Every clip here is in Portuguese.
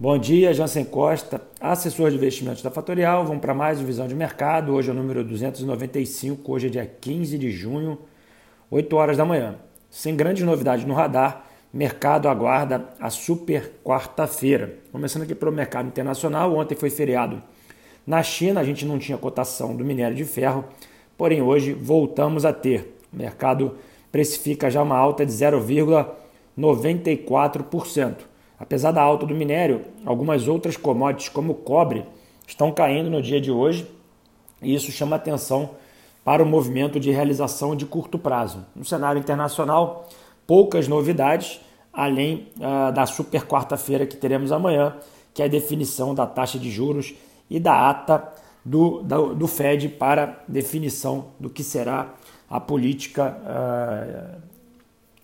Bom dia, Jansen Costa, assessor de investimentos da Fatorial. Vamos para mais visão de mercado. Hoje é o número 295, hoje é dia 15 de junho, 8 horas da manhã. Sem grandes novidades no radar, mercado aguarda a super quarta-feira. Começando aqui pelo mercado internacional, ontem foi feriado na China, a gente não tinha cotação do minério de ferro, porém hoje voltamos a ter. O mercado precifica já uma alta de 0,94%. Apesar da alta do minério, algumas outras commodities, como o cobre, estão caindo no dia de hoje e isso chama atenção para o movimento de realização de curto prazo. No cenário internacional, poucas novidades, além uh, da super quarta-feira que teremos amanhã, que é a definição da taxa de juros e da ata do, do, do Fed para definição do que será a política uh,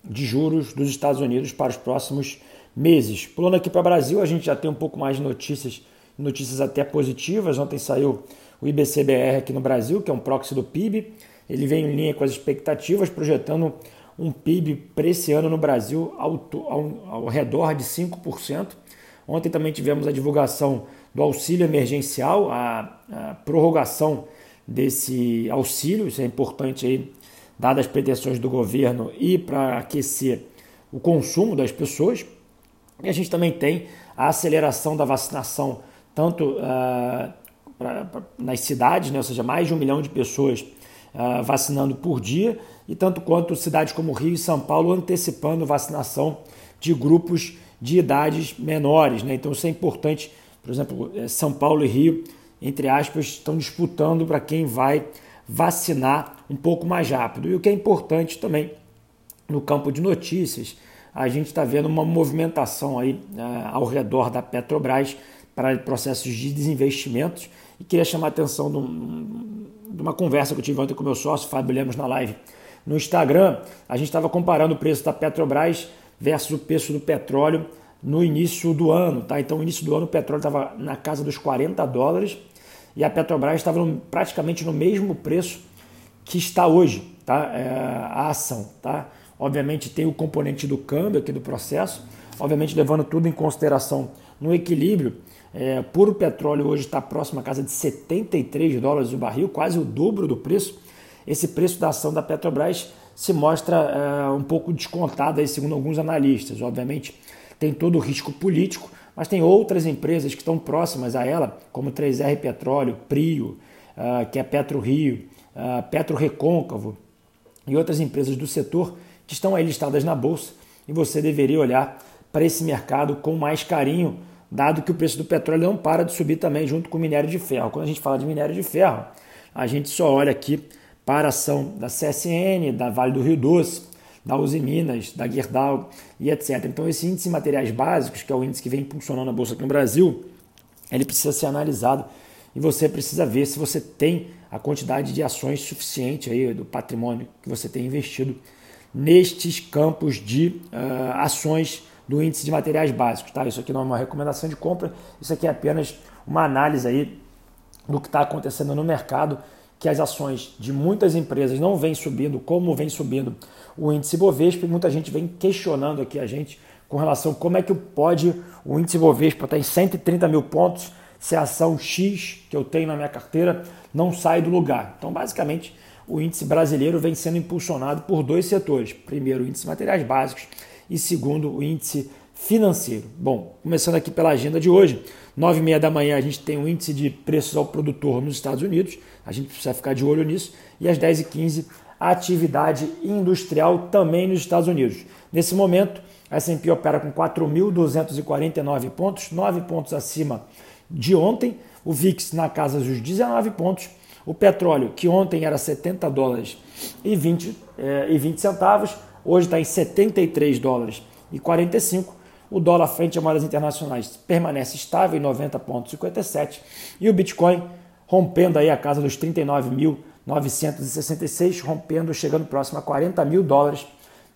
de juros dos Estados Unidos para os próximos meses. Pulando aqui para o Brasil, a gente já tem um pouco mais de notícias, notícias até positivas. Ontem saiu o IBCBR aqui no Brasil, que é um proxy do PIB. Ele vem em linha com as expectativas, projetando um PIB para esse ano no Brasil ao, ao, ao redor de 5%. Ontem também tivemos a divulgação do auxílio emergencial, a, a prorrogação desse auxílio, isso é importante aí, dadas as pretensões do governo e para aquecer o consumo das pessoas. E a gente também tem a aceleração da vacinação, tanto uh, pra, pra, nas cidades, né? ou seja, mais de um milhão de pessoas uh, vacinando por dia, e tanto quanto cidades como Rio e São Paulo antecipando vacinação de grupos de idades menores. Né? Então isso é importante, por exemplo, eh, São Paulo e Rio, entre aspas, estão disputando para quem vai vacinar um pouco mais rápido. E o que é importante também no campo de notícias a gente está vendo uma movimentação aí uh, ao redor da Petrobras para processos de desinvestimentos e queria chamar a atenção de, um, de uma conversa que eu tive ontem com meu sócio, Fábio Lemos, na live no Instagram. A gente estava comparando o preço da Petrobras versus o preço do petróleo no início do ano. Tá? Então, no início do ano, o petróleo estava na casa dos 40 dólares e a Petrobras estava praticamente no mesmo preço que está hoje, tá? É, a ação. Tá? Obviamente tem o componente do câmbio aqui do processo, obviamente levando tudo em consideração no equilíbrio. É, puro petróleo hoje está próximo à casa de 73 dólares o barril, quase o dobro do preço. Esse preço da ação da Petrobras se mostra é, um pouco descontado, aí, segundo alguns analistas. Obviamente tem todo o risco político, mas tem outras empresas que estão próximas a ela, como 3R Petróleo, Prio, uh, que é Petro Rio, uh, Petro Recôncavo e outras empresas do setor que estão aí listadas na bolsa e você deveria olhar para esse mercado com mais carinho, dado que o preço do petróleo não para de subir também junto com o minério de ferro. Quando a gente fala de minério de ferro, a gente só olha aqui para a ação da CSN, da Vale do Rio Doce, da Uzi Minas, da Gerdau e etc. Então esse índice de materiais básicos, que é o índice que vem impulsionando a bolsa aqui no Brasil, ele precisa ser analisado e você precisa ver se você tem a quantidade de ações suficiente aí do patrimônio que você tem investido nestes campos de uh, ações do índice de materiais básicos. Tá? Isso aqui não é uma recomendação de compra, isso aqui é apenas uma análise aí do que está acontecendo no mercado, que as ações de muitas empresas não vêm subindo como vem subindo o índice Bovespa e muita gente vem questionando aqui a gente com relação a como é que pode o índice Bovespa estar tá em 130 mil pontos se a ação X que eu tenho na minha carteira não sai do lugar. Então, basicamente, o índice brasileiro vem sendo impulsionado por dois setores. Primeiro, o índice materiais básicos e segundo, o índice financeiro. Bom, começando aqui pela agenda de hoje, 9 e meia da manhã a gente tem o índice de preços ao produtor nos Estados Unidos, a gente precisa ficar de olho nisso, e às 10 e 15 a atividade industrial também nos Estados Unidos. Nesse momento, a S&P opera com 4.249 pontos, 9 pontos acima de ontem, o VIX na casa dos 19 pontos, o petróleo, que ontem era 70 dólares e 20, é, e 20 centavos, hoje está em 73 dólares e 45. O dólar frente a moedas internacionais permanece estável em 90,57 e o Bitcoin rompendo aí a casa dos 39.966, rompendo, chegando próximo a 40 mil dólares.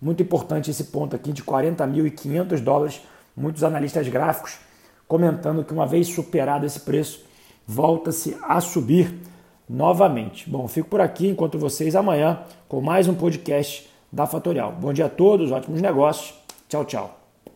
Muito importante esse ponto aqui de 40.500 dólares. Muitos analistas gráficos comentando que uma vez superado esse preço, volta-se a subir novamente. Bom, fico por aqui, enquanto vocês amanhã com mais um podcast da Fatorial. Bom dia a todos, ótimos negócios. Tchau, tchau.